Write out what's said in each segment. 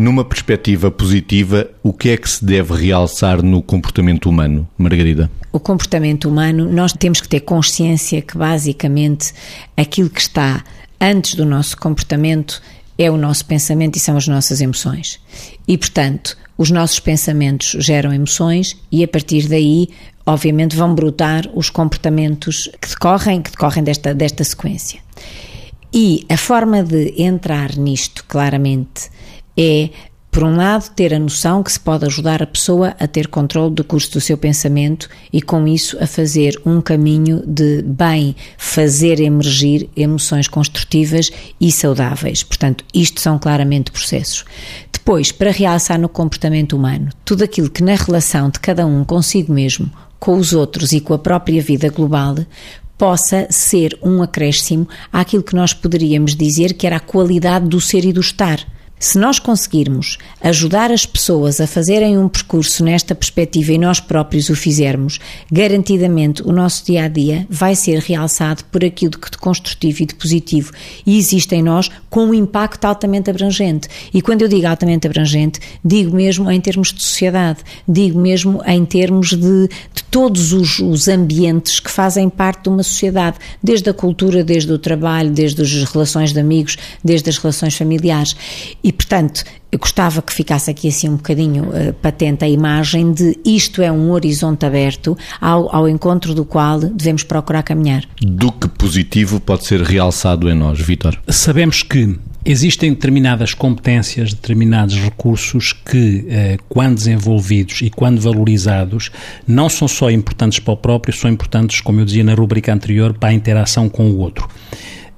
Numa perspectiva positiva, o que é que se deve realçar no comportamento humano, Margarida? O comportamento humano, nós temos que ter consciência que basicamente aquilo que está antes do nosso comportamento é o nosso pensamento e são as nossas emoções. E, portanto, os nossos pensamentos geram emoções e a partir daí, obviamente, vão brotar os comportamentos que decorrem, que decorrem desta, desta sequência. E a forma de entrar nisto, claramente, é por um lado, ter a noção que se pode ajudar a pessoa a ter controle do curso do seu pensamento e, com isso, a fazer um caminho de bem fazer emergir emoções construtivas e saudáveis. Portanto, isto são claramente processos. Depois, para realçar no comportamento humano, tudo aquilo que na relação de cada um consigo mesmo, com os outros e com a própria vida global possa ser um acréscimo àquilo que nós poderíamos dizer que era a qualidade do ser e do estar. Se nós conseguirmos ajudar as pessoas a fazerem um percurso nesta perspectiva e nós próprios o fizermos, garantidamente o nosso dia a dia vai ser realçado por aquilo que de construtivo e de positivo e existe em nós com um impacto altamente abrangente. E quando eu digo altamente abrangente, digo mesmo em termos de sociedade, digo mesmo em termos de, de todos os, os ambientes que fazem parte de uma sociedade, desde a cultura, desde o trabalho, desde as relações de amigos, desde as relações familiares. E e, portanto, eu gostava que ficasse aqui assim um bocadinho uh, patente a imagem de isto é um horizonte aberto ao, ao encontro do qual devemos procurar caminhar. Do que positivo pode ser realçado em nós, Vitor? Sabemos que Existem determinadas competências, determinados recursos que, eh, quando desenvolvidos e quando valorizados, não são só importantes para o próprio, são importantes, como eu dizia na rubrica anterior, para a interação com o outro.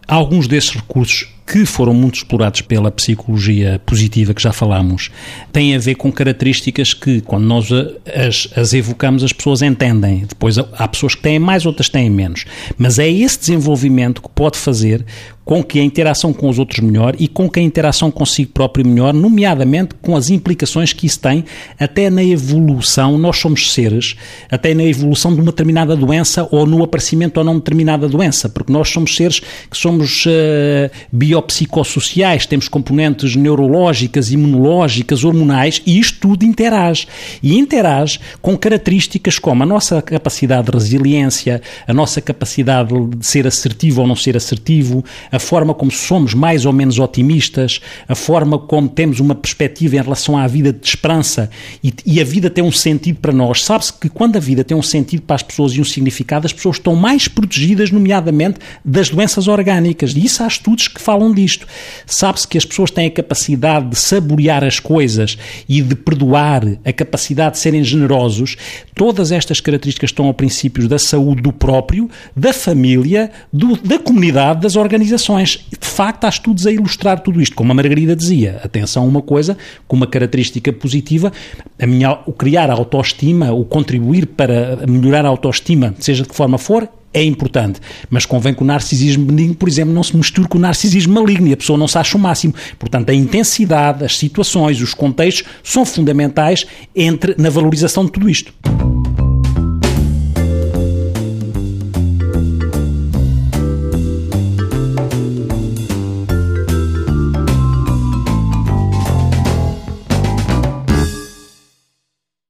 Alguns desses recursos que foram muito explorados pela psicologia positiva que já falámos, têm a ver com características que, quando nós as, as evocamos, as pessoas entendem. Depois há pessoas que têm mais, outras têm menos. Mas é esse desenvolvimento que pode fazer com que a interação com os outros melhor e com que a interação consigo próprio melhor, nomeadamente com as implicações que isso tem até na evolução. Nós somos seres, até na evolução de uma determinada doença ou no aparecimento ou não de determinada doença, porque nós somos seres que somos uh, biopsicossociais, temos componentes neurológicas, imunológicas, hormonais e isto tudo interage. E interage com características como a nossa capacidade de resiliência, a nossa capacidade de ser assertivo ou não ser assertivo, a forma como somos mais ou menos otimistas, a forma como temos uma perspectiva em relação à vida de esperança e, e a vida tem um sentido para nós. Sabe-se que quando a vida tem um sentido para as pessoas e um significado, as pessoas estão mais protegidas, nomeadamente das doenças orgânicas. E isso há estudos que falam disto. Sabe-se que as pessoas têm a capacidade de saborear as coisas e de perdoar, a capacidade de serem generosos. Todas estas características estão ao princípio da saúde do próprio, da família, do, da comunidade, das organizações organizações. De facto, há estudos a ilustrar tudo isto. Como a Margarida dizia, atenção a uma coisa, com uma característica positiva, a minha, o criar a autoestima, o contribuir para melhorar a autoestima, seja de que forma for, é importante, mas convém que o narcisismo benigno, por exemplo, não se misture com o narcisismo maligno e a pessoa não se acha o máximo. Portanto, a intensidade, as situações, os contextos são fundamentais entre na valorização de tudo isto.